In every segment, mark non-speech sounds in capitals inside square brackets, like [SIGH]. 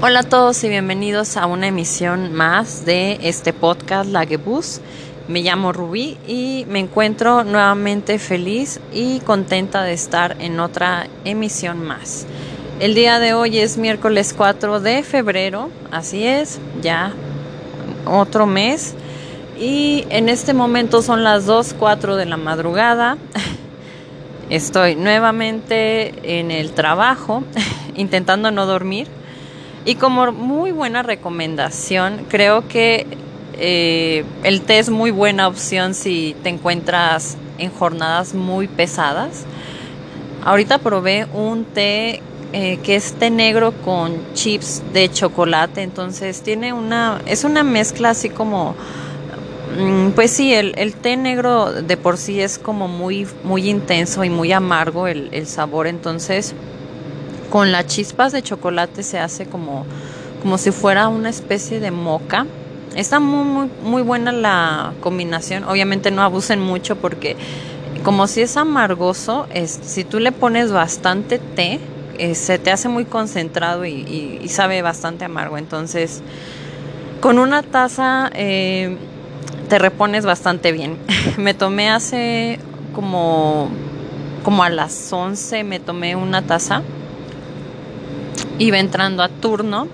Hola a todos y bienvenidos a una emisión más de este podcast Lagebus. Me llamo Rubí y me encuentro nuevamente feliz y contenta de estar en otra emisión más. El día de hoy es miércoles 4 de febrero, así es, ya otro mes. Y en este momento son las 2.04 de la madrugada. [LAUGHS] Estoy nuevamente en el trabajo, [LAUGHS] intentando no dormir y como muy buena recomendación, creo que eh, el té es muy buena opción si te encuentras en jornadas muy pesadas. Ahorita probé un té eh, que es té negro con chips de chocolate, entonces tiene una, es una mezcla así como, mm, pues sí, el, té negro de por sí es como muy, muy intenso y muy amargo el sabor, entonces con las chispas de chocolate se hace como, como si fuera una especie de moca. Está muy, muy, muy buena la combinación. Obviamente no abusen mucho porque como si es amargoso, es, si tú le pones bastante té, eh, se te hace muy concentrado y, sabe bastante amargo. Entonces, con una taza eh, te repones bastante bien. [LAUGHS] me tomé hace como, como a las 11, me tomé una taza iba entrando a turno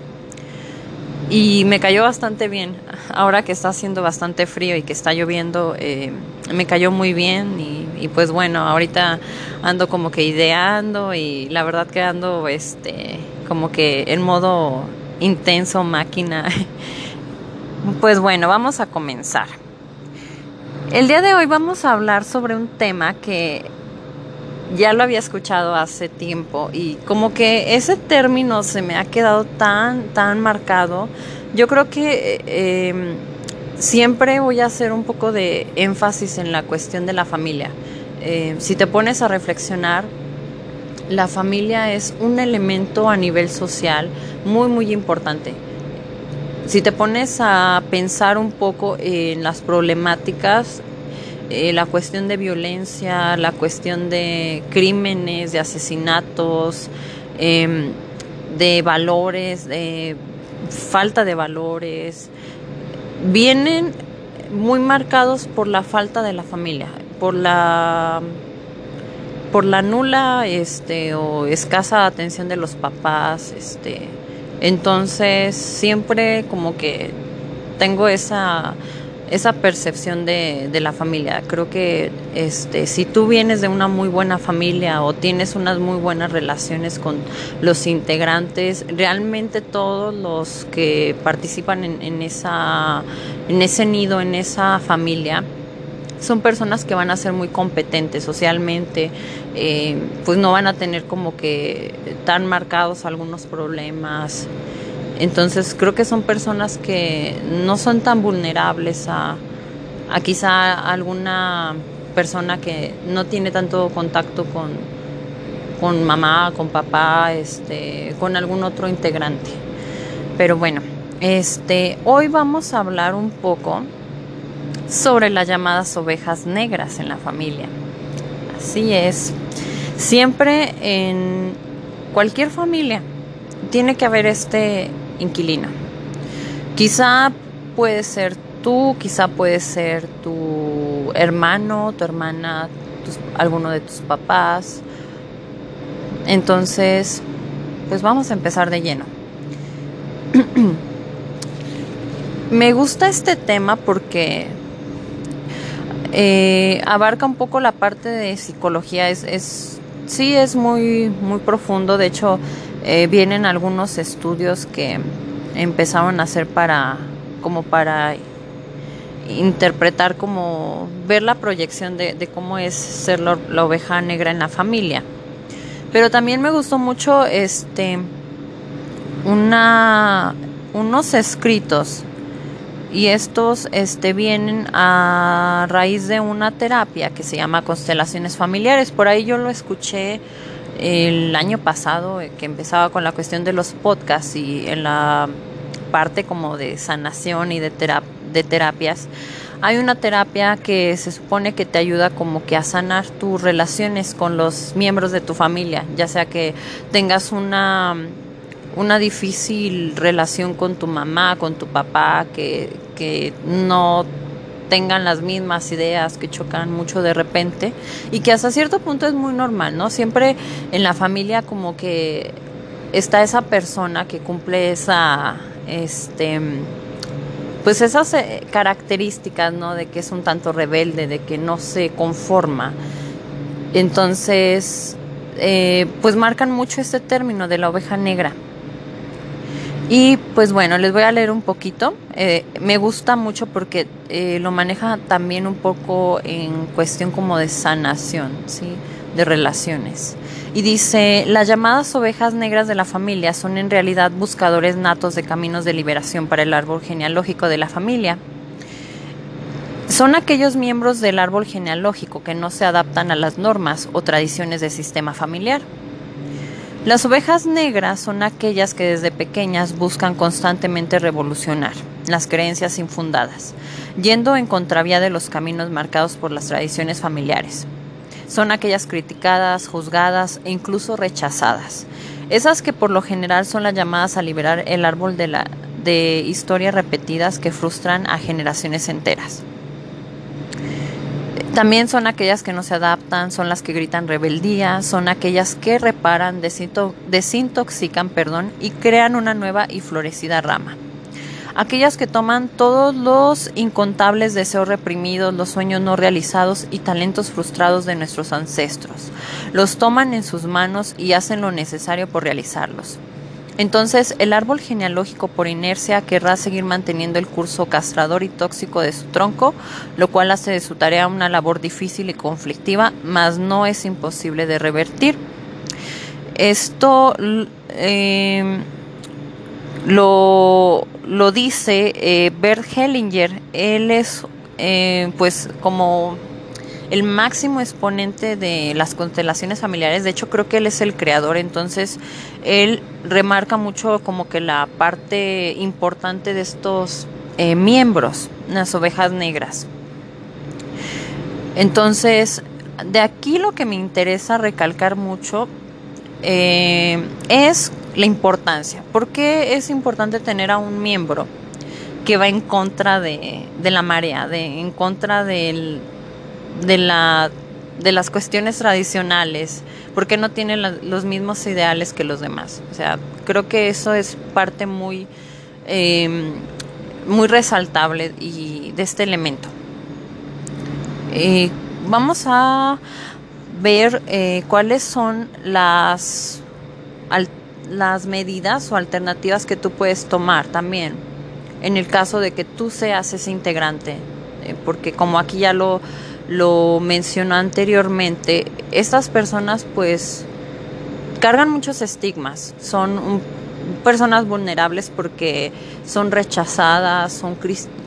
y me cayó bastante bien. Ahora que está haciendo bastante frío y que está lloviendo, eh, me cayó muy bien y, pues bueno, ahorita ando como que ideando y la verdad que ando este, como que en modo intenso, máquina. [LAUGHS] Pues bueno, vamos a comenzar. El día de hoy vamos a hablar sobre un tema que ya lo había escuchado hace tiempo y como que ese término se me ha quedado tan, tan marcado. Yo creo que em, siempre voy a hacer un poco de énfasis en la cuestión de la familia. Eh, si te pones a reflexionar, la familia es un elemento a nivel social muy, muy importante. Si te pones a pensar un poco en las problemáticas eh, la cuestión de violencia, la cuestión de crímenes, de asesinatos, em, de valores, de falta de valores, vienen muy marcados por la falta de la familia, por la por la nula este o escasa atención de los papás, este. Entonces siempre como que tengo esa esa percepción de, de, la familia. Creo que este, si tú vienes de una muy buena familia o tienes unas muy buenas relaciones con los integrantes, realmente todos los que participan en, en, esa, en ese nido, en esa familia, son personas que van a ser muy competentes socialmente, eh, pues no van a tener como que tan marcados algunos problemas. Entonces creo que son personas que no son tan vulnerables a, a quizá alguna persona que no tiene tanto contacto con, con mamá, con papá, este, con algún otro integrante. Pero bueno, este, hoy vamos a hablar un poco sobre las llamadas ovejas negras en la familia. Así es. Siempre en cualquier familia tiene que haber este inquilina. Quizá puede ser tú, quizá puede ser tu hermano, tu hermana, alguno de tus papás. Entonces, pues vamos a empezar de lleno. [CLEARS THROAT] Me gusta este tema porque eh, abarca un poco la parte de psicología. Es, es sí es muy muy profundo. De hecho, eh, vienen algunos estudios que empezaron a hacer para como para interpretar como ver la proyección de, cómo es ser la, oveja negra en la familia. Pero también me gustó mucho este una unos escritos. Y estos este vienen a raíz de una terapia que se llama constelaciones familiares. Por ahí yo lo escuché el año pasado eh, que empezaba con la cuestión de los podcasts y en la parte como de sanación y de, de terapias, hay una terapia que se supone que te ayuda como que a sanar tus relaciones con los miembros de tu familia, ya sea que tengas una una difícil relación con tu mamá, con tu papá, que, que no tengan las mismas ideas, que chocan mucho de repente y que hasta cierto punto es muy normal, ¿no? Siempre en la familia como que está esa persona que cumple esa, este, pues esas eh, características, ¿no? De que es un tanto rebelde, de que no se conforma. Entonces, eh, pues marcan mucho este término de la oveja negra. Y pues bueno, les voy a leer un poquito. Eh, me gusta mucho porque eh, lo maneja también un poco en cuestión como de sanación, ¿sí? De relaciones. Y dice, las llamadas ovejas negras de la familia son en realidad buscadores natos de caminos de liberación para el árbol genealógico de la familia. Son aquellos miembros del árbol genealógico que no se adaptan a las normas o tradiciones del sistema familiar. Las ovejas negras son aquellas que desde pequeñas buscan constantemente revolucionar las creencias infundadas, yendo en contravía de los caminos marcados por las tradiciones familiares. Son aquellas criticadas, juzgadas e incluso rechazadas. Esas que por lo general son las llamadas a liberar el árbol de, historias repetidas que frustran a generaciones enteras. También son aquellas que no se adaptan, son las que gritan rebeldía, son aquellas que reparan, desintoxican perdón, y crean una nueva y florecida rama. Aquellas que toman todos los incontables deseos reprimidos, los sueños no realizados y talentos frustrados de nuestros ancestros, los toman en sus manos y hacen lo necesario por realizarlos. Entonces, el árbol genealógico por inercia querrá seguir manteniendo el curso castrador y tóxico de su tronco, lo cual hace de su tarea una labor difícil y conflictiva, mas no es imposible de revertir. Esto eh, lo, lo, dice eh, Bert Hellinger. Él es, eh, pues, como el máximo exponente de las constelaciones familiares. De hecho, creo que él es el creador. Entonces, él remarca mucho como que la parte importante de estos eh, miembros, las ovejas negras. Entonces, de aquí lo que me interesa recalcar mucho eh, es la importancia. ¿Por qué es importante tener a un miembro que va en contra de, de la marea, de, en contra del, de, la, de las cuestiones tradicionales, porque no tiene los mismos ideales que los demás. O sea, creo que eso es parte muy, em, muy resaltable y de este elemento. Eh, vamos a ver eh, cuáles son las, las medidas o alternativas que tú puedes tomar también en el caso de que tú seas ese integrante, eh, porque como aquí ya lo lo mencionó anteriormente, estas personas pues cargan muchos estigmas, son personas vulnerables porque son rechazadas, son,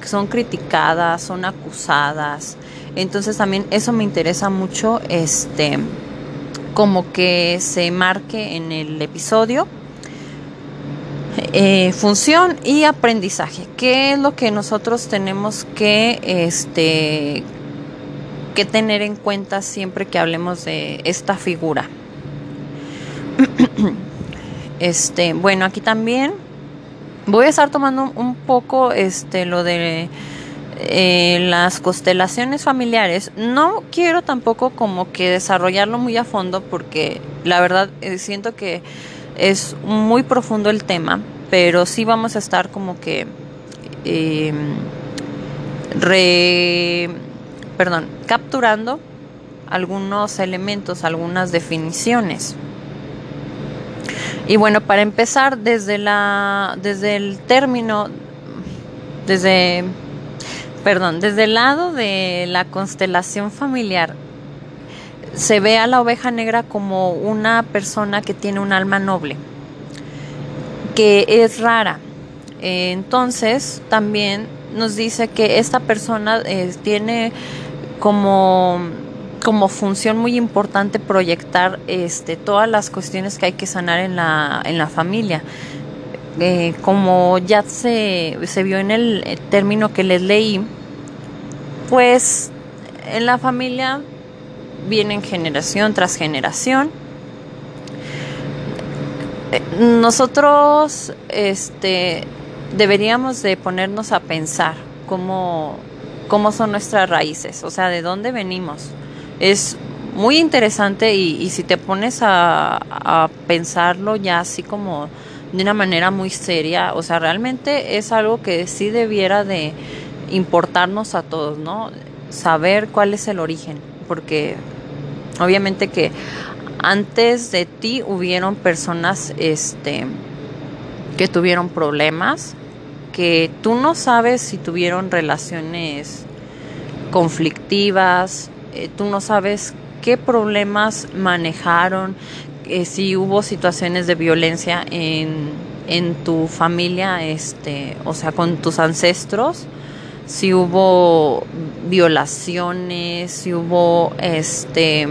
son criticadas, son acusadas. Entonces también eso me interesa mucho, este, como que se marque en el episodio. Eh, función y aprendizaje. ¿Qué es lo que nosotros tenemos que este, que tener en cuenta siempre que hablemos de esta figura. [CLEARS THROAT] Este, bueno, aquí también voy a estar tomando un poco este lo de eh, las constelaciones familiares. No quiero tampoco como que desarrollarlo muy a fondo porque la verdad eh, siento que es muy profundo el tema, pero sí vamos a estar como que eh, re perdón, capturando algunos elementos, algunas definiciones. Y bueno, para empezar, desde la, desde el término, desde, perdón, desde el lado de la constelación familiar, se ve a la oveja negra como una persona que tiene un alma noble, que es rara. Entonces, también nos dice que esta persona eh, tiene como, como función muy importante proyectar este, todas las cuestiones que hay que sanar en la, en la familia. Eh, como ya se, se vio en el término que les leí, pues en la familia vienen generación tras generación eh, nosotros este, deberíamos de ponernos a pensar cómo, cómo son nuestras raíces, o sea, de dónde venimos. Es muy interesante y, si te pones a, a, pensarlo ya así como de una manera muy seria, o sea, realmente es algo que sí debiera de importarnos a todos, ¿no? Saber cuál es el origen, porque obviamente que antes de ti hubieron personas este que tuvieron problemas, que tú no sabes si tuvieron relaciones conflictivas, eh, tú no sabes qué problemas manejaron, eh, si hubo situaciones de violencia en, en tu familia, este, o sea, con tus ancestros, si hubo violaciones, si hubo este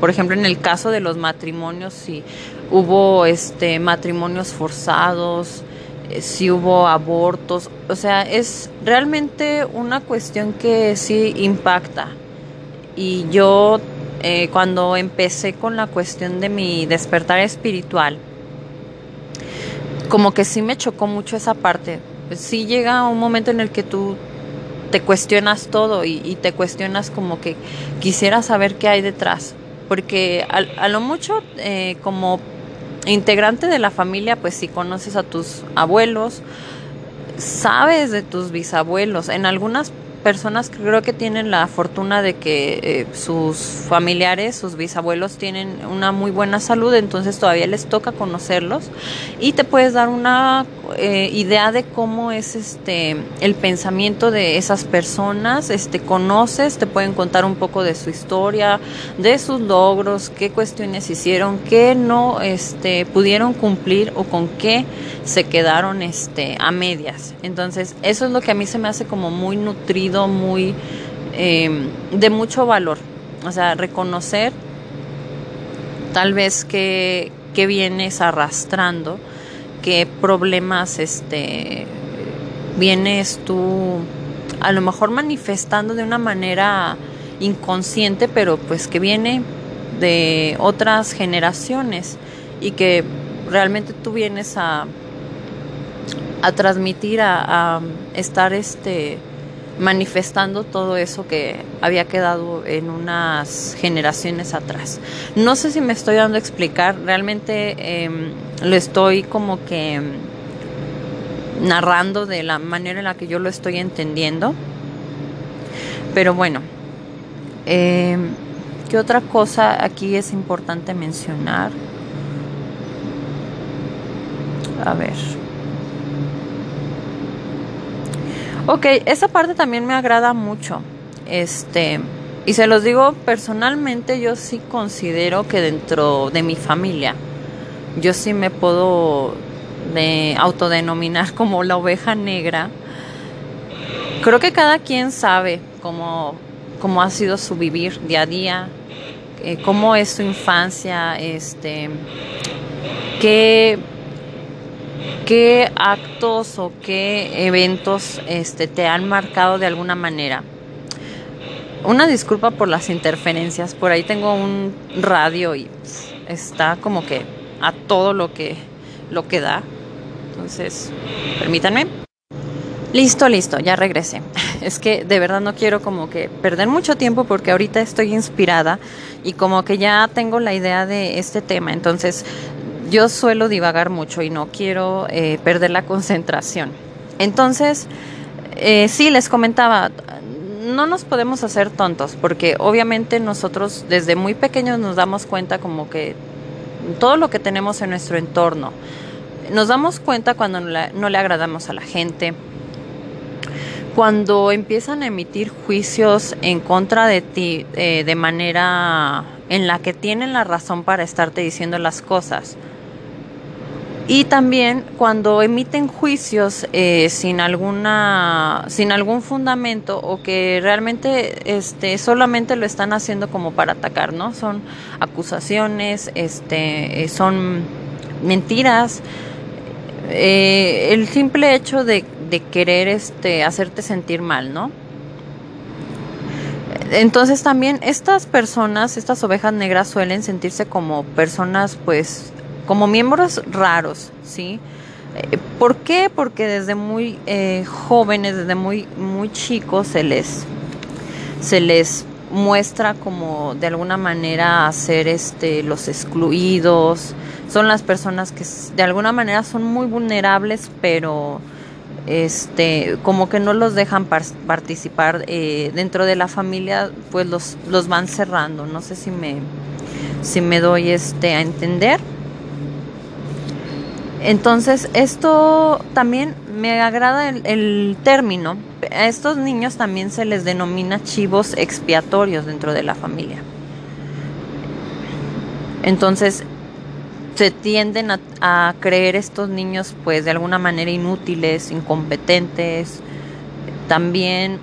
por ejemplo en el caso de los matrimonios si hubo este matrimonios forzados si hubo abortos. O sea es realmente una cuestión que sí impacta. Y yo eh, cuando empecé con la cuestión de mi despertar espiritual como que sí me chocó mucho esa parte. Pues sí llega un momento en el que tú te cuestionas todo y, te cuestionas como que quisiera saber qué hay detrás. Porque a, lo mucho, eh, como integrante de la familia, pues si conoces a tus abuelos, sabes de tus bisabuelos. En algunas personas que creo que tienen la fortuna de que eh, sus familiares, sus bisabuelos tienen una muy buena salud, entonces todavía les toca conocerlos y te puedes dar una eh, idea de cómo es este el pensamiento de esas personas, este conoces, te pueden contar un poco de su historia, de sus logros, qué cuestiones hicieron, qué no este pudieron cumplir o con qué se quedaron este a medias. Entonces, eso es lo que a mí se me hace como muy nutrido, muy em, de mucho valor. O sea, reconocer tal vez que, que vienes arrastrando qué problemas este vienes tú a lo mejor manifestando de una manera inconsciente, pero pues que viene de otras generaciones y que realmente tú vienes a, a transmitir, a, a estar este manifestando todo eso que había quedado en unas generaciones atrás. No sé si me estoy dando a explicar, realmente em, lo estoy como que em, narrando de la manera en la que yo lo estoy entendiendo. Pero bueno, em, ¿qué otra cosa aquí es importante mencionar? A ver. Ok, esa parte también me agrada mucho. Este, y se los digo personalmente, yo sí considero que dentro de mi familia, yo sí me puedo de autodenominar como la oveja negra. Creo que cada quien sabe cómo, cómo ha sido su vivir día a día, eh, cómo es su infancia, este, qué ¿Qué actos o qué eventos este, te han marcado de alguna manera? Una disculpa por las interferencias. Por ahí tengo un radio y está como que a todo lo que lo que da. Entonces, permítanme. Listo, listo, ya regresé. [LAUGHS] Es que de verdad no quiero como que perder mucho tiempo porque ahorita estoy inspirada y como que ya tengo la idea de este tema. Entonces, yo suelo divagar mucho y no quiero eh, perder la concentración. Entonces, eh, sí, les comentaba, no nos podemos hacer tontos porque obviamente nosotros desde muy pequeños nos damos cuenta como que todo lo que tenemos en nuestro entorno, nos damos cuenta cuando no le, agradamos a la gente, cuando empiezan a emitir juicios en contra de ti eh, de manera en la que tienen la razón para estarte diciendo las cosas y también cuando emiten juicios eh, sin alguna sin algún fundamento o que realmente este solamente lo están haciendo como para atacar no son acusaciones este eh, son mentiras. Eh, el simple hecho de, de querer este hacerte sentir mal no entonces también estas personas estas ovejas negras suelen sentirse como personas pues como miembros raros, ¿sí? Eh, ¿Por qué? Porque desde muy eh, jóvenes, desde muy, muy chicos se les, se les muestra como de alguna manera ser este, los excluidos, son las personas que de alguna manera son muy vulnerables, pero este, como que no los dejan participar eh, dentro de la familia, pues los, los van cerrando. No sé si me, si me doy este a entender. Entonces, esto también me agrada el, término. A estos niños también se les denomina chivos expiatorios dentro de la familia. Entonces, se tienden a, creer estos niños pues de alguna manera inútiles, incompetentes, también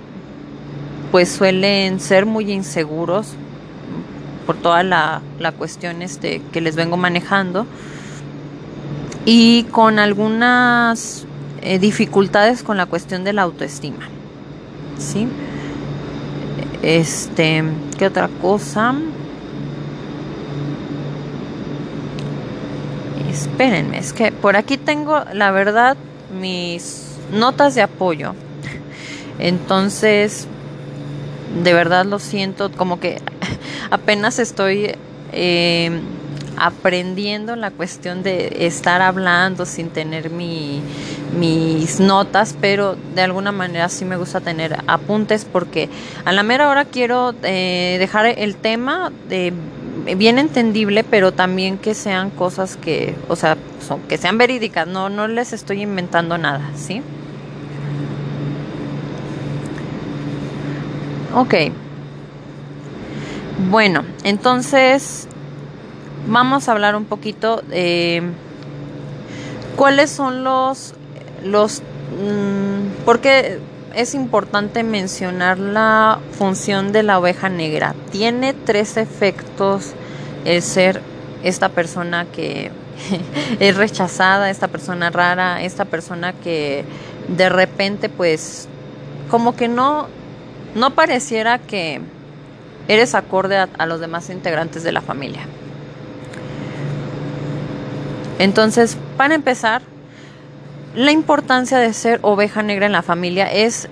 pues suelen ser muy inseguros por toda la, la cuestión este, que les vengo manejando y con algunas eh, dificultades con la cuestión de la autoestima. ¿Sí? Este, ¿qué otra cosa? Espérenme, es que por aquí tengo, la verdad, mis notas de apoyo. Entonces, de verdad lo siento, como que [LAUGHS] apenas estoy eh, aprendiendo la cuestión de estar hablando sin tener mi, mis notas, pero de alguna manera sí me gusta tener apuntes porque a la mera hora quiero eh, dejar el tema de bien entendible, pero también que sean cosas que, o sea, son, que sean verídicas, no, no les estoy inventando nada, ¿sí? Ok. Bueno, entonces vamos a hablar un poquito de cuáles son los, los, mm, porque es importante mencionar la función de la oveja negra. Tiene tres efectos el ser esta persona que [LAUGHS] es rechazada, esta persona rara, esta persona que de repente pues como que no, no pareciera que eres acorde a los demás integrantes de la familia. Entonces, para empezar, la importancia de ser oveja negra en la familia es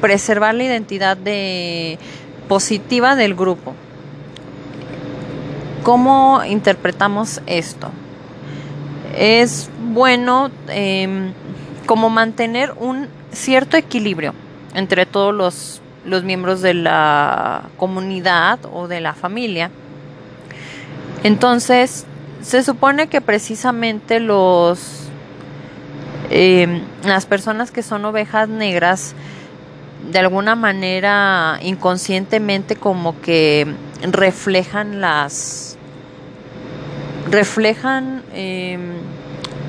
preservar la identidad de, positiva del grupo. ¿Cómo interpretamos esto? Es bueno em, como mantener un cierto equilibrio entre todos los, los miembros de la comunidad o de la familia. Entonces, se supone que precisamente los em, las personas que son ovejas negras de alguna manera inconscientemente como que reflejan las reflejan em,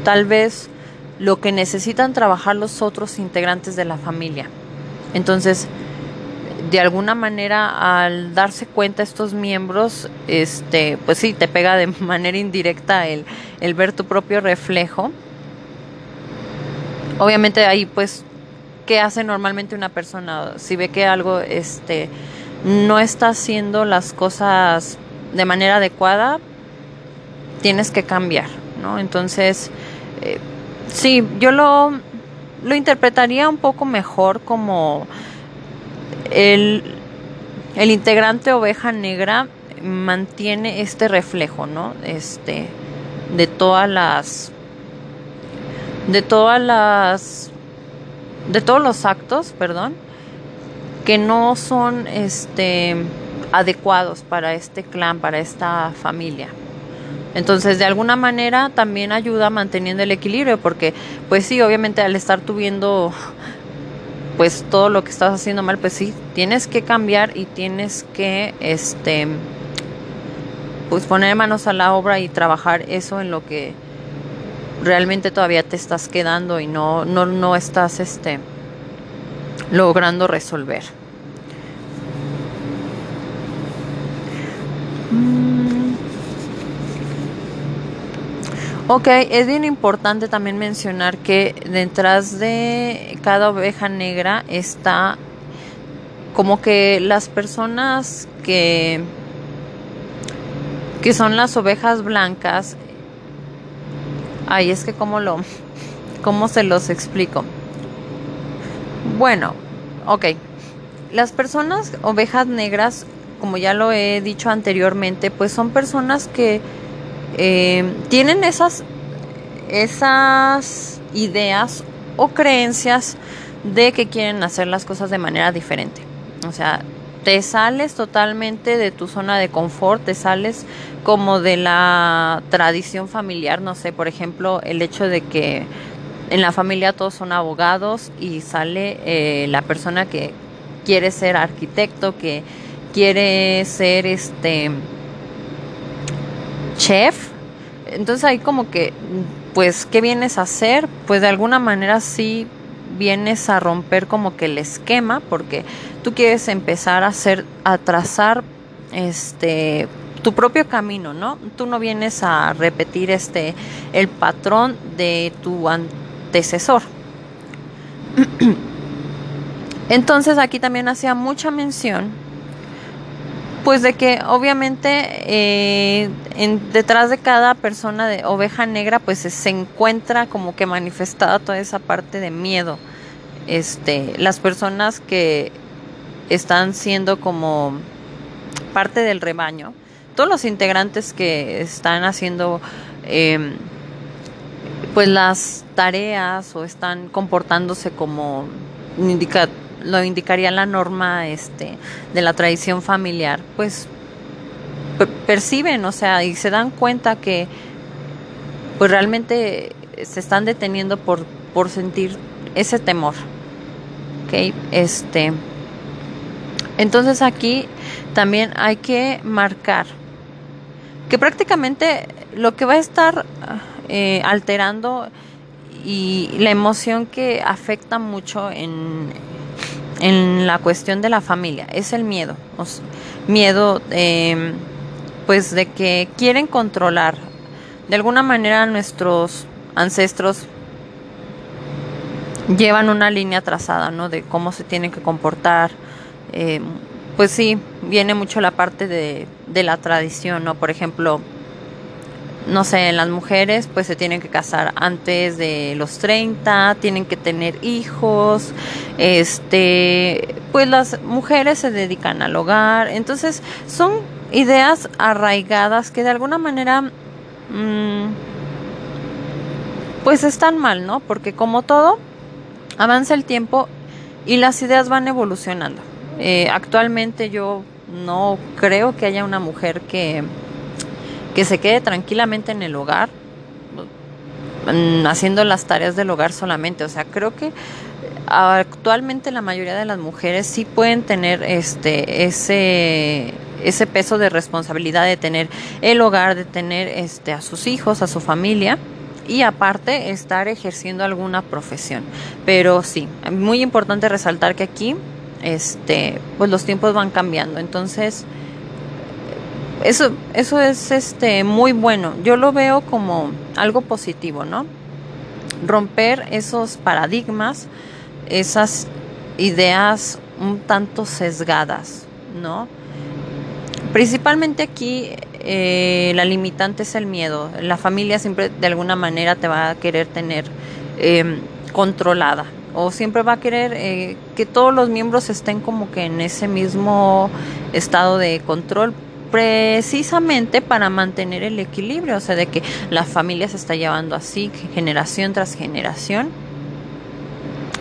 tal vez lo que necesitan trabajar los otros integrantes de la familia. Entonces de alguna manera al darse cuenta estos miembros, este, pues sí, te pega de [LAUGHS] manera indirecta el, el ver tu propio reflejo. Obviamente ahí pues, ¿qué hace normalmente una persona? Si ve que algo este, no está haciendo las cosas de manera adecuada, tienes que cambiar, ¿no? Entonces, eh, sí, yo lo, lo interpretaría un poco mejor como el, el integrante oveja negra mantiene este reflejo, ¿no? Este, de todas las, de todas las, de todos los actos, perdón, que no son, este, adecuados para este clan, para esta familia. Entonces, de alguna manera también ayuda manteniendo el equilibrio, porque, pues sí, obviamente al estar tuviendo pues todo lo que estás haciendo mal, pues sí, tienes que cambiar y tienes que, este, pues poner manos a la obra y trabajar eso en lo que realmente todavía te estás quedando y no, no, no estás, este, logrando resolver. Ok, es bien importante también mencionar que detrás de cada oveja negra está como que las personas que, que son las ovejas blancas Ay, es que cómo lo... ¿Cómo se los explico? Bueno, ok. Las personas ovejas negras, como ya lo he dicho anteriormente, pues son personas que eh, tienen esas, esas ideas o creencias de que quieren hacer las cosas de manera diferente. O sea, te sales totalmente de tu zona de confort, te sales como de la tradición familiar, no sé, por ejemplo, el hecho de que en la familia todos son abogados y sale eh, la persona que quiere ser arquitecto, que quiere ser este chef. Entonces ahí como que, pues, ¿qué vienes a hacer? Pues de alguna manera sí vienes a romper como que el esquema, porque tú quieres empezar a hacer, a trazar este tu propio camino, ¿no? Tú no vienes a repetir este el patrón de tu antecesor. [CLEARS THROAT] Entonces aquí también hacía mucha mención, pues de que obviamente eh, en, detrás de cada persona de oveja negra, pues se encuentra como que manifestada toda esa parte de miedo. Este, las personas que están siendo como parte del rebaño, todos los integrantes que están haciendo em, pues las tareas o están comportándose como indica, lo indicaría la norma este de la tradición familiar, pues perciben, o sea, y se dan cuenta que pues realmente se están deteniendo por, por sentir ese temor. ¿Ok? Este. Entonces aquí también hay que marcar que prácticamente lo que va a estar eh, alterando y la emoción que afecta mucho en, en la cuestión de la familia es el miedo. miedo eh, pues de que quieren controlar de alguna manera nuestros ancestros llevan una línea trazada, ¿no? De cómo se tienen que comportar. Eh, pues sí, viene mucho la parte de, de la tradición, ¿no? Por ejemplo, no sé, las mujeres pues se tienen que casar antes de los 30, tienen que tener hijos, este, pues las mujeres se dedican al hogar, entonces son ideas arraigadas que de alguna manera mmm, pues están mal, ¿no? Porque como todo, avanza el tiempo y las ideas van evolucionando. Eh, actualmente yo no creo que haya una mujer que, que se quede tranquilamente en el hogar mm, haciendo las tareas del hogar solamente. O sea, creo que actualmente la mayoría de las mujeres sí pueden tener este ese ese peso de responsabilidad de tener el hogar, de tener este a sus hijos, a su familia y aparte estar ejerciendo alguna profesión. Pero sí, muy importante resaltar que aquí este pues los tiempos van cambiando, entonces eso eso es este muy bueno. Yo lo veo como algo positivo, ¿no? Romper esos paradigmas, esas ideas un tanto sesgadas, ¿no? Principalmente aquí eh, la limitante es el miedo. La familia siempre de alguna manera te va a querer tener em, controlada o siempre va a querer eh, que todos los miembros estén como que en ese mismo estado de control precisamente para mantener el equilibrio, o sea, de que la familia se está llevando así generación tras generación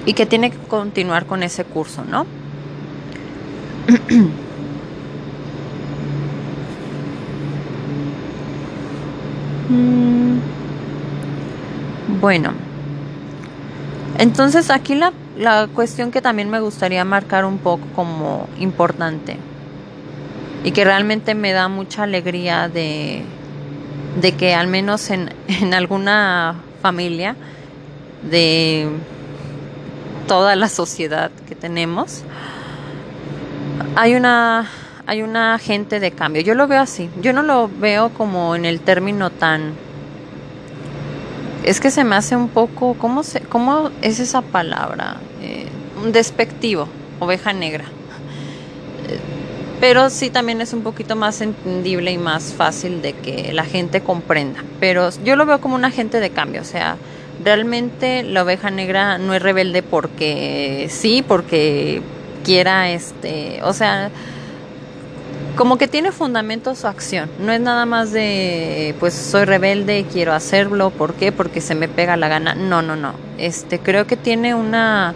y que tiene que continuar con ese curso, ¿no? [CLEARS THROAT] Mm. Bueno, entonces aquí la, la cuestión que también me gustaría marcar un poco como importante y que realmente me da mucha alegría de, de que al menos en, [LAUGHS] en alguna familia de toda la sociedad que tenemos hay una hay un agente de cambio. Yo lo veo así. Yo no lo veo como en el término tan... Es que se me hace un poco... ¿Cómo, se, cómo es esa palabra? Eh, un despectivo, oveja negra. Pero sí también es un poquito más entendible y más fácil de que la gente comprenda. Pero yo lo veo como un agente de cambio, o sea, realmente la oveja negra no es rebelde porque sí, porque quiera, este, o sea, como que tiene fundamento su acción. No es nada más de, pues soy rebelde y quiero hacerlo. ¿Por qué? Porque se me pega la gana. No, no, no. Este, creo que tiene una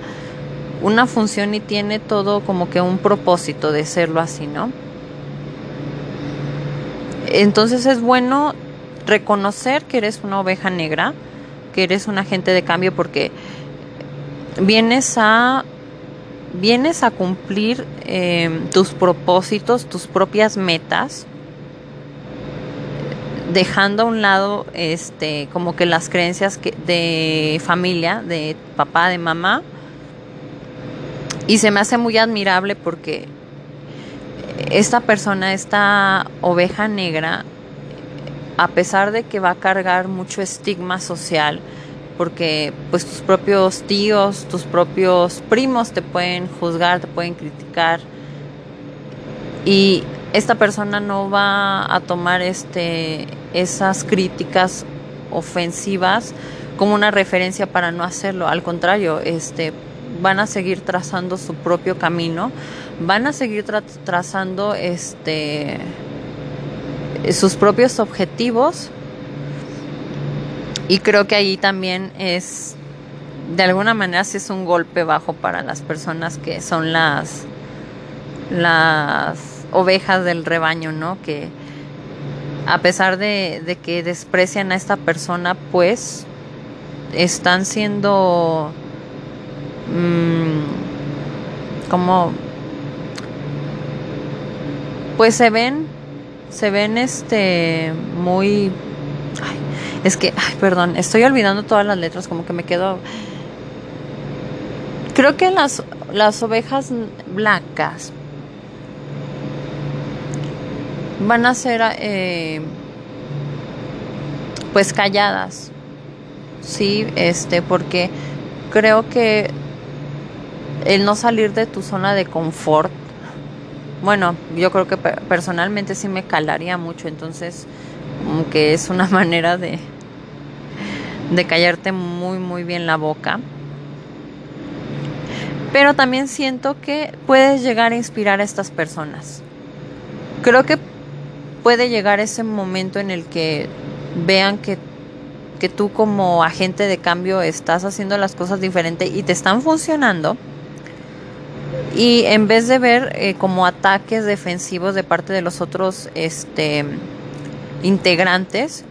una función y tiene todo como que un propósito de serlo así, ¿no? Entonces es bueno reconocer que eres una oveja negra, que eres un agente de cambio porque vienes a vienes a cumplir em, tus propósitos, tus propias metas, dejando a un lado este como que las creencias que, de familia, de papá, de mamá, y se me hace muy admirable porque esta persona, esta oveja negra, a pesar de que va a cargar mucho estigma social, porque pues tus propios tíos, tus propios primos te pueden juzgar, te pueden criticar y esta persona no va a tomar este esas críticas ofensivas como una referencia para no hacerlo, al contrario, este van a seguir trazando su propio camino, van a seguir trazando este sus propios objetivos y creo que ahí también es de alguna manera sí es un golpe bajo para las personas que son las las ovejas del rebaño, ¿no? Que a pesar de, de que desprecian a esta persona, pues están siendo mmm, como pues se ven se ven este muy es que ay, perdón estoy olvidando todas las letras como que me quedo creo que las las ovejas blancas van a ser eh, pues calladas sí este porque creo que el no salir de tu zona de confort, bueno, yo creo que personalmente sí me calaría mucho, entonces como que es una [LAUGHS] manera de, de callarte muy, muy bien la boca. Pero también siento que puedes llegar a inspirar a estas personas. Creo que puede llegar ese momento en el que vean que, que tú como agente de cambio estás haciendo las cosas diferente y te están funcionando y en vez de ver eh, como ataques defensivos de parte de los otros este, integrantes,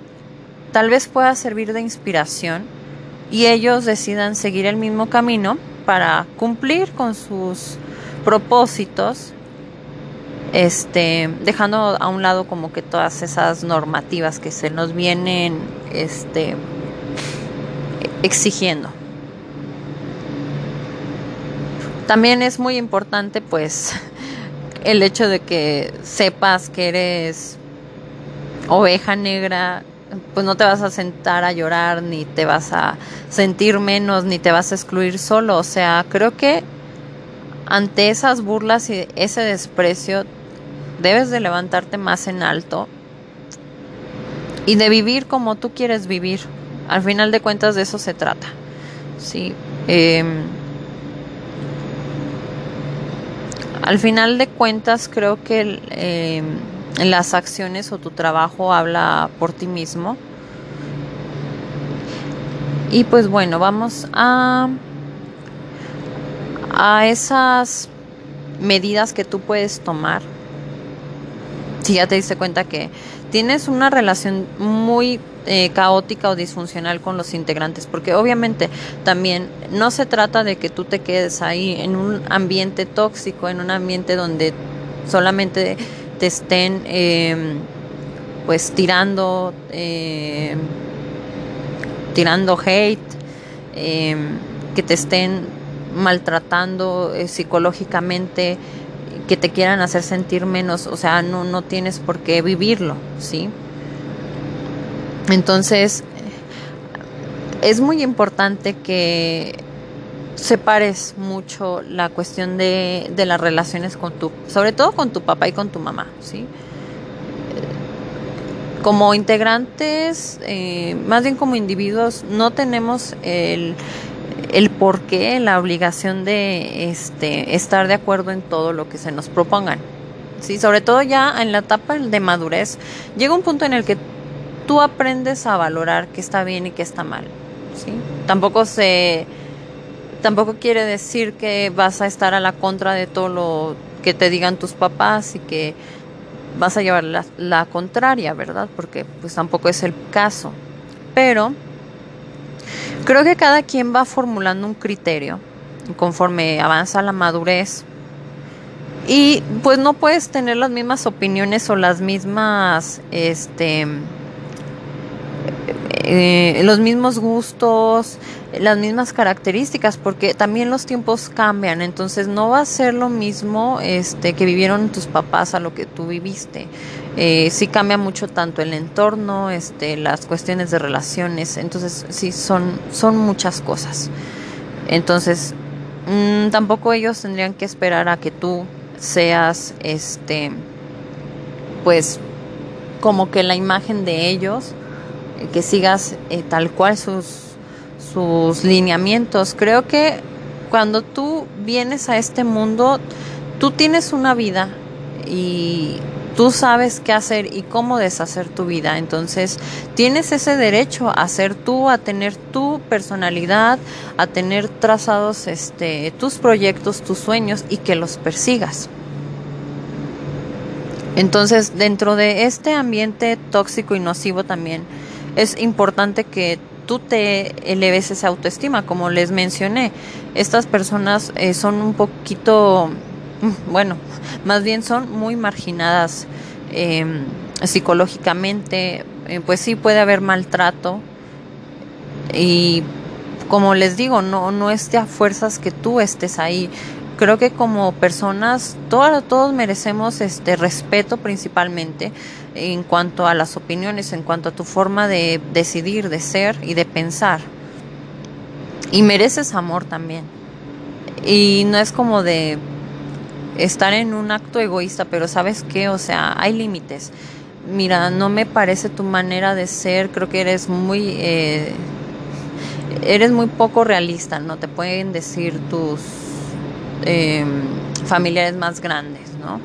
tal vez pueda servir de inspiración y ellos decidan seguir el mismo camino para cumplir con sus propósitos, este, dejando a un lado como que todas esas normativas que se nos vienen este, exigiendo. También es muy importante pues el hecho de que sepas que eres oveja negra, pues no te vas a sentar a llorar, ni te vas a sentir menos, ni te vas a excluir solo. O sea, creo que ante esas burlas y ese desprecio, debes de levantarte más en alto y de vivir como tú quieres vivir. Al final de cuentas de eso se trata. Sí. Eh, Al final de cuentas, creo que eh, las acciones o tu trabajo habla por ti mismo. Y pues bueno, vamos a, a esas medidas que tú puedes tomar. Si ya te diste cuenta que tienes una relación muy eh, caótica o disfuncional con los integrantes, porque obviamente también no se trata de que tú te quedes ahí en un ambiente tóxico, en un ambiente donde solamente te estén em, pues tirando, em, tirando hate, em, que te estén maltratando eh, psicológicamente, que te quieran hacer sentir menos, o sea, no, no tienes por qué vivirlo, ¿sí? Entonces, es muy importante que separes mucho la cuestión de, de, las relaciones con tu, sobre todo con tu papá y con tu mamá, ¿sí? Como integrantes, eh, más bien como individuos, no tenemos el, el porqué, la obligación de este, estar de acuerdo en todo lo que se nos propongan. Sí, sobre todo ya en la etapa de madurez, llega un punto en el que tú aprendes a valorar qué está bien y qué está mal. ¿sí? Tampoco se tampoco quiere decir que vas a estar a la contra de todo lo que te digan tus papás y que vas a llevar la, la contraria, ¿verdad? Porque pues tampoco es el caso. Pero creo que cada quien va formulando un criterio conforme avanza la madurez y pues no puedes tener las mismas opiniones o las mismas, este, eh, los mismos gustos, las mismas características, porque también los tiempos cambian, entonces no va a ser lo mismo este, que vivieron tus papás a lo que tú viviste. Eh, sí cambia mucho tanto el entorno, este, las cuestiones de relaciones, entonces sí son, son muchas cosas. Entonces, mm, tampoco ellos tendrían que esperar a que tú seas este pues como que la imagen de ellos que sigas eh, tal cual sus sus lineamientos creo que cuando tú vienes a este mundo tú tienes una vida y tú sabes qué hacer y cómo deshacer tu vida. Entonces, tienes ese derecho a ser tú, a tener tu personalidad, a tener trazados este tus proyectos, tus sueños y que los persigas. Entonces, dentro de este ambiente tóxico y nocivo también es importante que tú te eleves esa autoestima, como les mencioné. Estas personas eh, son un poquito bueno, más bien son muy marginadas em, psicológicamente, eh, pues sí puede haber maltrato y como les digo, no, no es de a fuerzas que tú estés ahí. Creo que como personas, todos, todos merecemos este respeto principalmente en cuanto a las opiniones, en cuanto a tu forma de decidir, de ser y de pensar. Y mereces amor también. Y no es como de estar en un acto egoísta, pero sabes qué, o sea, hay límites. Mira, no me parece tu manera de ser, creo que eres muy, eh, eres muy poco realista, ¿no? Te pueden decir tus eh, familiares más grandes, ¿no?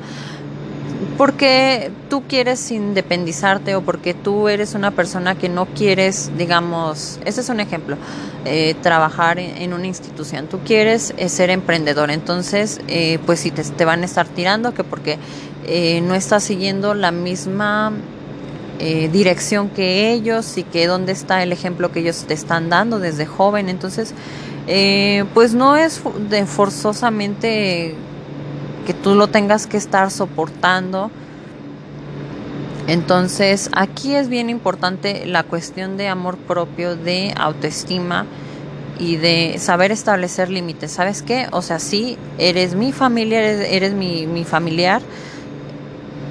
Porque tú quieres independizarte o porque tú eres una persona que no quieres, digamos, ese es un ejemplo, eh, trabajar en, una institución, tú quieres eh, ser emprendedor, entonces, eh, pues si te, van a estar tirando, que porque no estás siguiendo la misma dirección que ellos y que dónde está el ejemplo que ellos te están dando desde joven, entonces, pues no es de forzosamente que tú lo tengas que estar soportando. Entonces, aquí es bien importante la cuestión de amor propio, de autoestima y de saber establecer límites. ¿Sabes qué? O sea, sí, eres mi familia, eres, mi, mi familiar,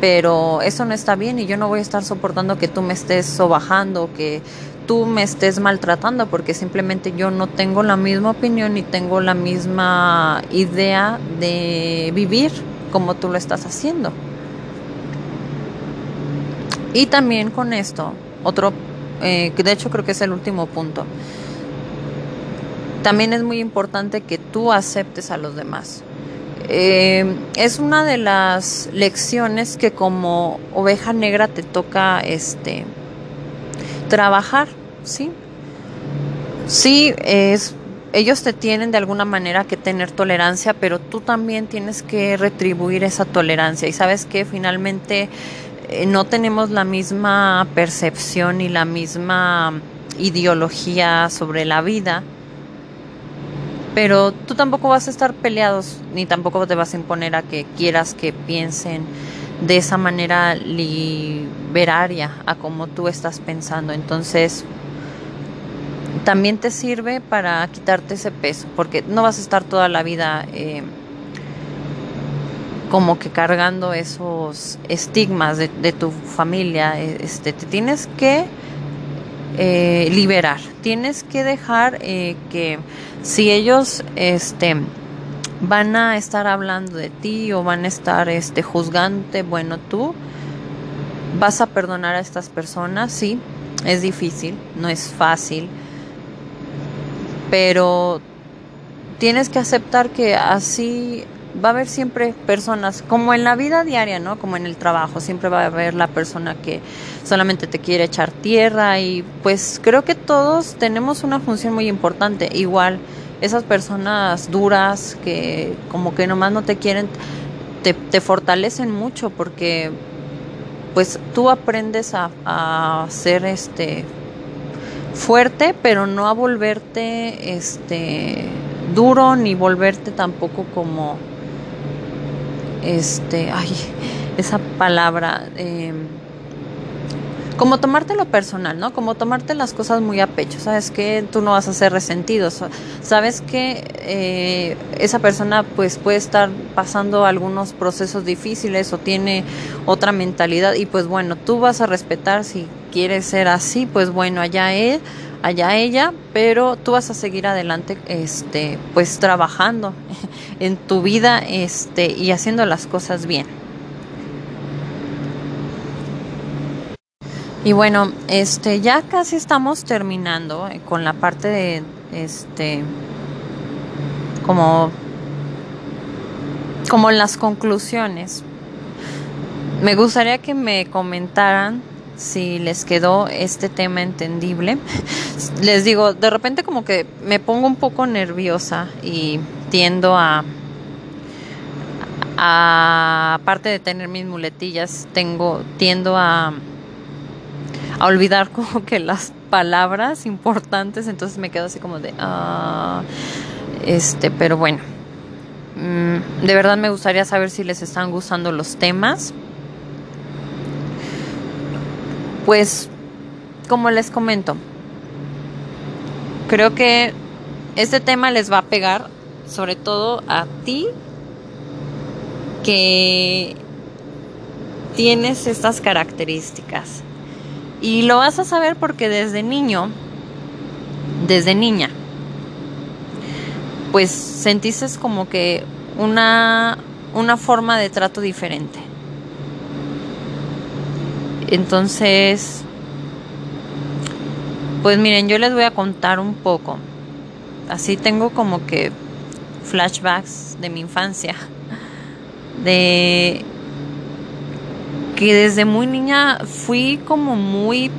pero eso no está bien y yo no voy a estar soportando que tú me estés sobajando, que tú me estés maltratando porque simplemente yo no tengo la misma opinión ni tengo la misma idea de vivir como tú lo estás haciendo. Y también con esto, otro, eh, que de hecho creo que es el último punto, también es muy importante que tú aceptes a los demás. Eh, es una de las lecciones que como oveja negra te toca este trabajar, ¿sí? Sí, es, ellos te tienen de alguna manera que tener tolerancia, pero tú también tienes que retribuir esa tolerancia. Y sabes que finalmente eh, no tenemos la misma percepción y la misma ideología sobre la vida, pero tú tampoco vas a estar peleados, ni tampoco te vas a imponer a que quieras que piensen de esa manera liberaria a como tú estás pensando. Entonces, también te sirve para quitarte ese peso, porque no vas a estar toda la vida eh, como que cargando esos estigmas de, tu familia. Este, te tienes que eh, liberar. Tienes que dejar eh, que si ellos este, van a estar hablando de ti o van a estar este, juzgándote, bueno, tú vas a perdonar a estas personas, sí, es difícil, no es fácil, pero tienes que aceptar que así va a haber siempre personas, como en la vida diaria, ¿no? Como en el trabajo, siempre va a haber la persona que solamente te quiere echar tierra y pues creo que todos tenemos una función muy importante. Igual, esas personas duras que como que nomás no te quieren, te, te fortalecen mucho porque pues tú aprendes a, a ser este fuerte, pero no a volverte este duro ni volverte tampoco como este, ay, esa palabra, eh, como tomártelo personal, ¿no? Como tomarte las cosas muy a pecho, ¿sabes que Tú no vas a ser resentido, sabes que eh, esa persona pues puede estar pasando algunos procesos difíciles o tiene otra mentalidad y pues bueno, tú vas a respetar si quieres ser así, pues bueno, allá él allá ella, pero tú vas a seguir adelante, este, pues trabajando [LAUGHS] en tu vida, este, y haciendo las cosas bien. Y bueno, este, ya casi estamos terminando eh, con la parte de, este, como, como las conclusiones. Me gustaría que me comentaran si les quedó este tema entendible. [LAUGHS] Les digo, de repente como que me pongo un poco nerviosa y tiendo a, aparte de tener mis muletillas, tengo, tiendo a, a olvidar como que las palabras importantes, entonces me quedo así como de, ah, este, pero bueno, mm, de verdad me gustaría saber si les están gustando los temas pues, como les comento, creo que este tema les va a pegar sobre todo a ti que tienes estas características. Y lo vas a saber porque desde niño, desde niña, pues sentiste como que una, una forma de trato diferente. Entonces, pues miren, yo les voy a contar un poco. Así tengo como que flashbacks de mi infancia. De que desde muy niña fui como muy...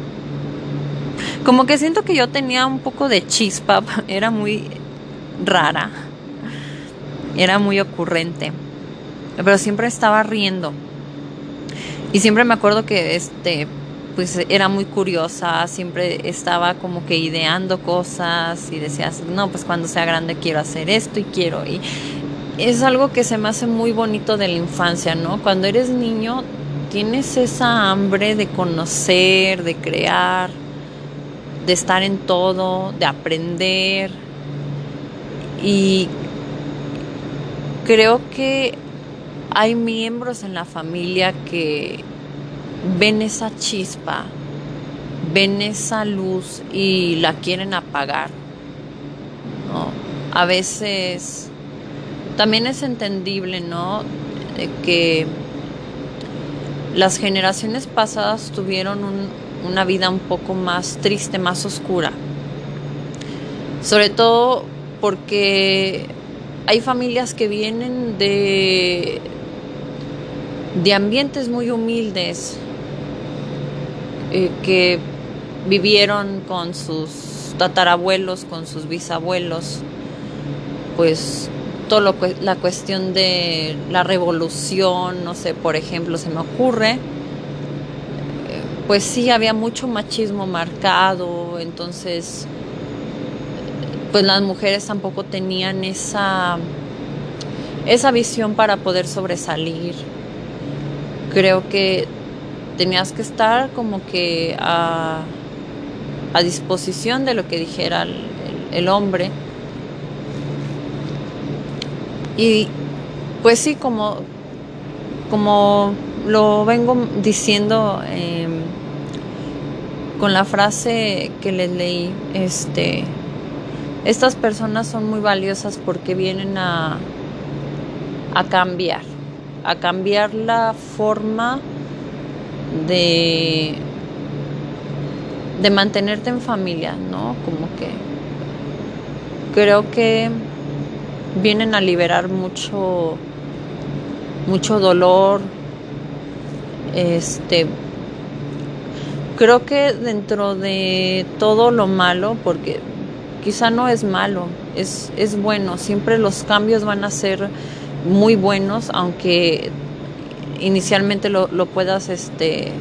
Como que siento que yo tenía un poco de chispa, [LAUGHS] era muy rara, era muy ocurrente, pero siempre estaba riendo. Y siempre me acuerdo que este pues era muy curiosa, siempre estaba como que ideando cosas y decías, no, pues cuando sea grande quiero hacer esto y quiero. Y es algo que se me hace muy bonito de la infancia, ¿no? Cuando eres niño tienes esa hambre de conocer, de crear, de estar en todo, de aprender. Y creo que hay miembros en la familia que ven esa chispa, ven esa luz y la quieren apagar. A veces también es entendible, ¿no? que las generaciones pasadas tuvieron una vida un poco más triste, más oscura. Sobre todo porque hay familias que vienen de de ambientes muy humildes eh, que vivieron con sus tatarabuelos, con sus bisabuelos, pues todo la cuestión de la revolución, no sé, por ejemplo, se me ocurre, eh, pues sí había mucho machismo marcado, entonces pues las mujeres tampoco tenían esa esa visión para poder sobresalir creo que tenías que estar como que a, disposición de lo que dijera el, hombre. Y pues sí, como, como lo vengo diciendo, em, con la frase que les leí, este, estas personas son muy valiosas porque vienen a, a cambiar, a cambiar la forma de, de mantenerte en familia, ¿no? Como que creo que vienen a liberar mucho mucho dolor. Este creo que dentro de todo lo malo porque quizá no es malo es, es bueno. Siempre los cambios van a ser muy buenos aunque inicialmente lo, lo puedas este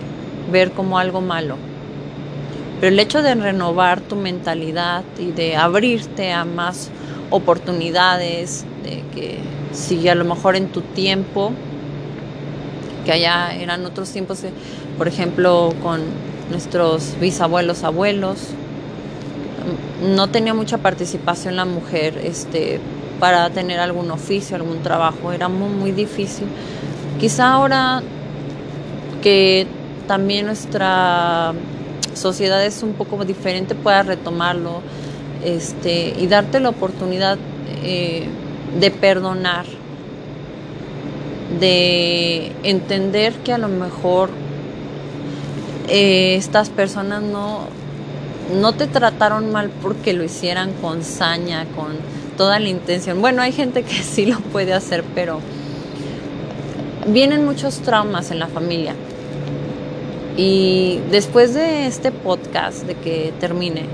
ver como algo malo. Pero el hecho de renovar tu mentalidad y de abrirte a más oportunidades, de que si a lo mejor en tu tiempo, que allá eran otros tiempos, eh, por ejemplo, con nuestros bisabuelos, abuelos, no tenía mucha participación la mujer este, para tener algún oficio, algún trabajo, era muy difícil. Quizá ahora que también nuestra sociedad es un poco diferente pueda retomarlo este, y darte la oportunidad eh, de perdonar, de entender que a lo mejor eh, estas personas no, no te trataron mal porque lo hicieran con saña, con toda la intención. Bueno, hay gente que sí lo puede hacer, pero vienen muchos traumas en la familia. Y después de este podcast, de que termine,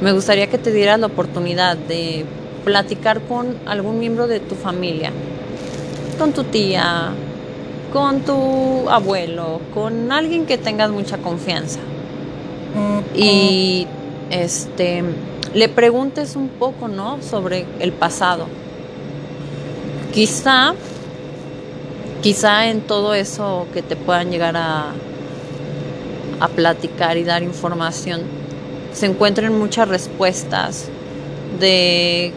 me gustaría que te dieras la oportunidad de platicar con algún miembro de tu familia, con tu tía, con tu abuelo, con alguien que tengas mucha confianza. Y este le preguntes un poco, ¿no? sobre el pasado. Quizá quizá en todo eso que te puedan llegar a a platicar y dar información se encuentren muchas respuestas de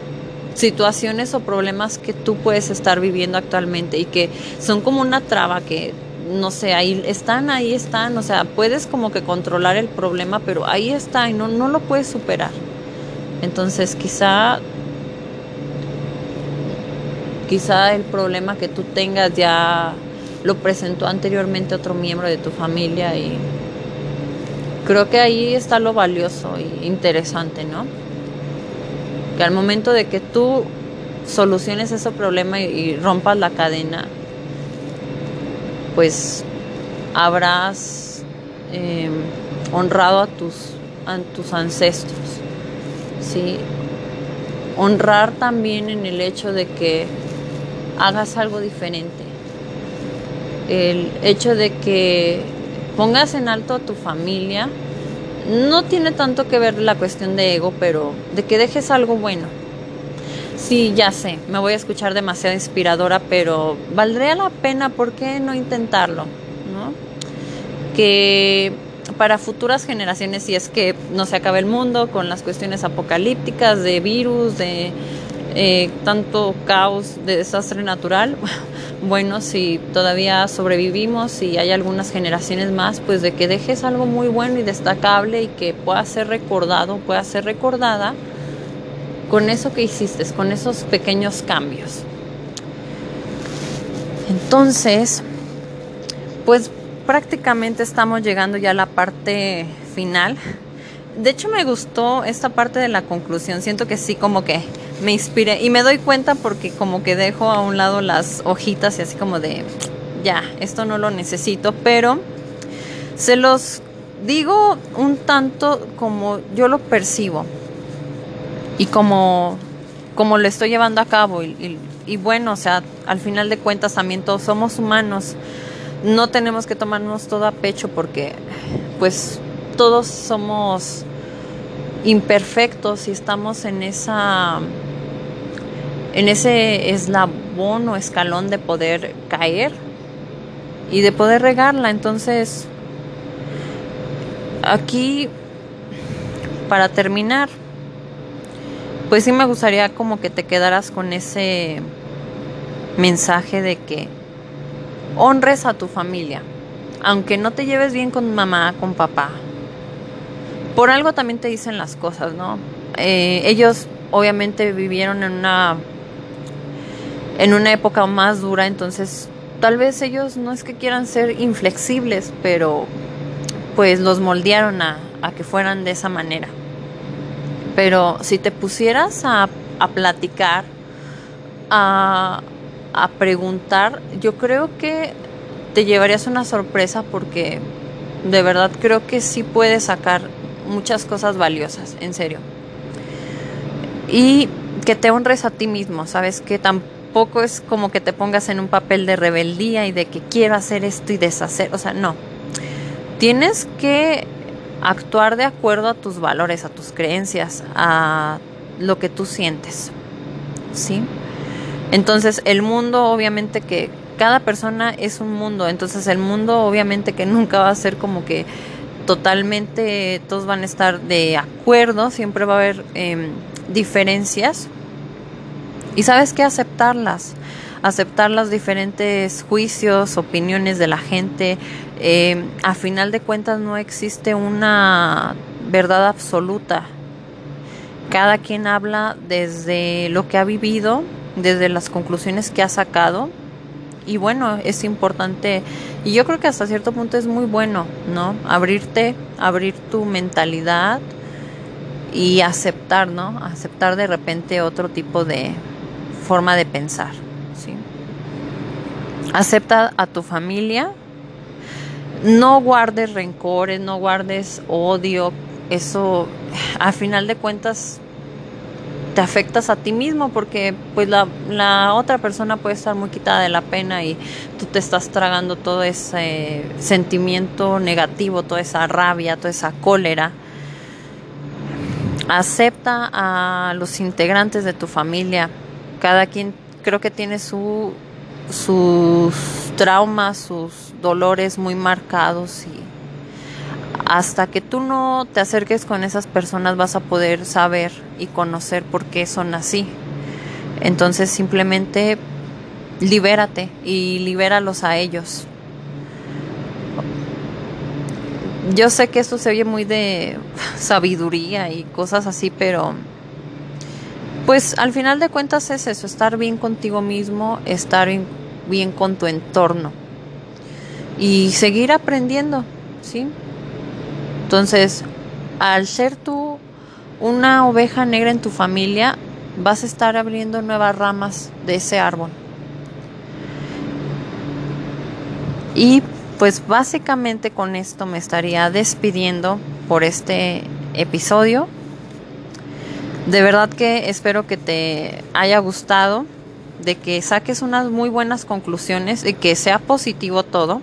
situaciones o problemas que tú puedes estar viviendo actualmente y que son como una traba que no sé, ahí están, ahí están, o sea, puedes como que controlar el problema, pero ahí está y no, no lo puedes superar. Entonces, quizá quizá el problema que tú tengas ya lo presentó anteriormente otro miembro de tu familia y creo que ahí está lo valioso e interesante, ¿no? Que al momento de que tú soluciones ese problema y, rompas la cadena, pues habrás em, honrado a tus, a tus ancestros, ¿sí? Honrar también en el hecho de que hagas algo diferente. El hecho de que pongas en alto a tu familia, no tiene tanto que ver la cuestión de ego, pero de que dejes algo bueno. Sí, ya sé, me voy a escuchar demasiado inspiradora, pero valdría la pena, ¿por qué no intentarlo? ¿No? Que para futuras generaciones, si es que no se acabe el mundo con las cuestiones apocalípticas de virus, de eh, tanto caos, de desastre natural, [LAUGHS] bueno, si todavía sobrevivimos y hay algunas generaciones más, pues de que dejes algo muy bueno y destacable y que pueda ser recordado, pueda ser recordada con eso que hiciste, con esos pequeños cambios. Entonces, pues prácticamente estamos llegando ya a la parte final. De hecho, me gustó esta parte de la conclusión. Siento que sí, como que me inspiré y me doy cuenta porque como que dejo a un lado las hojitas y así como de, ya, esto no lo necesito, pero se los digo un tanto como yo lo percibo y como, como lo estoy llevando a cabo y, y bueno, o sea, al final de cuentas también todos somos humanos, no tenemos que tomarnos todo a pecho porque pues todos somos imperfectos y estamos en esa en ese eslabón o escalón de poder caer y de poder regarla. Entonces, aquí, para terminar, pues sí me gustaría como que te quedaras con ese mensaje de que honres a tu familia, aunque no te lleves bien con mamá, con papá, por algo también te dicen las cosas, ¿no? Eh, ellos obviamente vivieron en una en una época más dura, entonces tal vez ellos no es que quieran ser inflexibles, pero pues los moldearon a, que fueran de esa manera. Pero si te pusieras a, a platicar, a, a preguntar, yo creo que te llevarías una sorpresa porque de verdad creo que sí puedes sacar muchas cosas valiosas, en serio. Y que te honres a ti mismo, sabes que tampoco es como que te pongas en un papel de rebeldía y de que quiero hacer esto y deshacer, o sea, no. Tienes que actuar de acuerdo a tus valores, a tus creencias, a lo que tú sientes. ¿Sí? Entonces, el mundo obviamente que cada persona es un mundo, entonces el mundo obviamente que nunca va a ser como que totalmente todos van a estar de acuerdo, siempre va a haber em, diferencias. Y sabes qué, aceptarlas, aceptar los diferentes juicios, opiniones de la gente. Em, a final de cuentas no existe una verdad absoluta. Cada quien habla desde lo que ha vivido, desde las conclusiones que ha sacado y bueno, es importante y yo creo que hasta cierto punto es muy bueno, ¿no? Abrirte, abrir tu mentalidad y aceptar, ¿no? Aceptar de repente otro tipo de forma de pensar, ¿sí? Acepta a tu familia, no guardes rencores, no guardes odio, eso a final de cuentas te afectas a ti mismo porque pues la, la, otra persona puede estar muy quitada de la pena y tú te estás tragando todo ese sentimiento negativo, toda esa rabia, toda esa cólera. Acepta a los integrantes de tu familia. Cada quien creo que tiene su, sus traumas, sus dolores muy marcados y hasta que tú no te acerques con esas personas vas a poder saber y conocer por qué son así. Entonces simplemente libérate y libéralos a ellos. Yo sé que esto se oye muy de sabiduría y cosas así, pero pues al final de cuentas es eso, estar bien contigo mismo, estar bien con tu entorno y seguir aprendiendo, ¿sí? Entonces, al ser tú una oveja negra en tu familia, vas a estar abriendo nuevas ramas de ese árbol. Y pues básicamente con esto me estaría despidiendo por este episodio. De verdad que espero que te haya gustado, de que saques unas muy buenas conclusiones y que sea positivo todo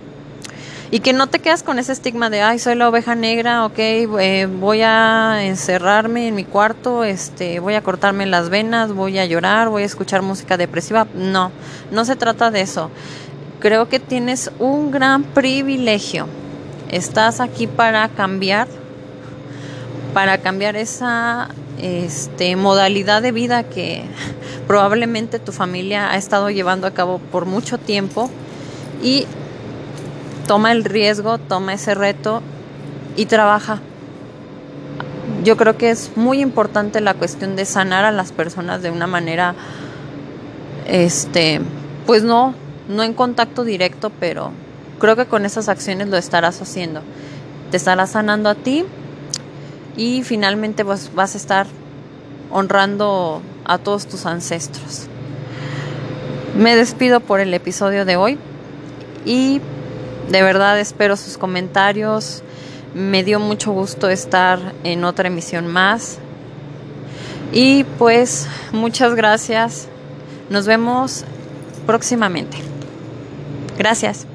y que no te quedas con ese estigma de, ay, soy la oveja negra, ok, eh, voy a encerrarme en mi cuarto, este, voy a cortarme las venas, voy a llorar, voy a escuchar música depresiva. No, no se trata de eso. Creo que tienes un gran privilegio. Estás aquí para cambiar, para cambiar esa este, modalidad de vida que probablemente tu familia ha estado llevando a cabo por mucho tiempo y toma el riesgo, toma ese reto y trabaja. Yo creo que es muy importante la cuestión de sanar a las personas de una manera, este, pues no, no en contacto directo, pero creo que con esas acciones lo estarás haciendo. Te estarás sanando a ti y finalmente pues, vas a estar honrando a todos tus ancestros. Me despido por el episodio de hoy y de verdad espero sus comentarios. Me dio mucho gusto estar en otra emisión más. Y pues muchas gracias. Nos vemos próximamente. Gracias.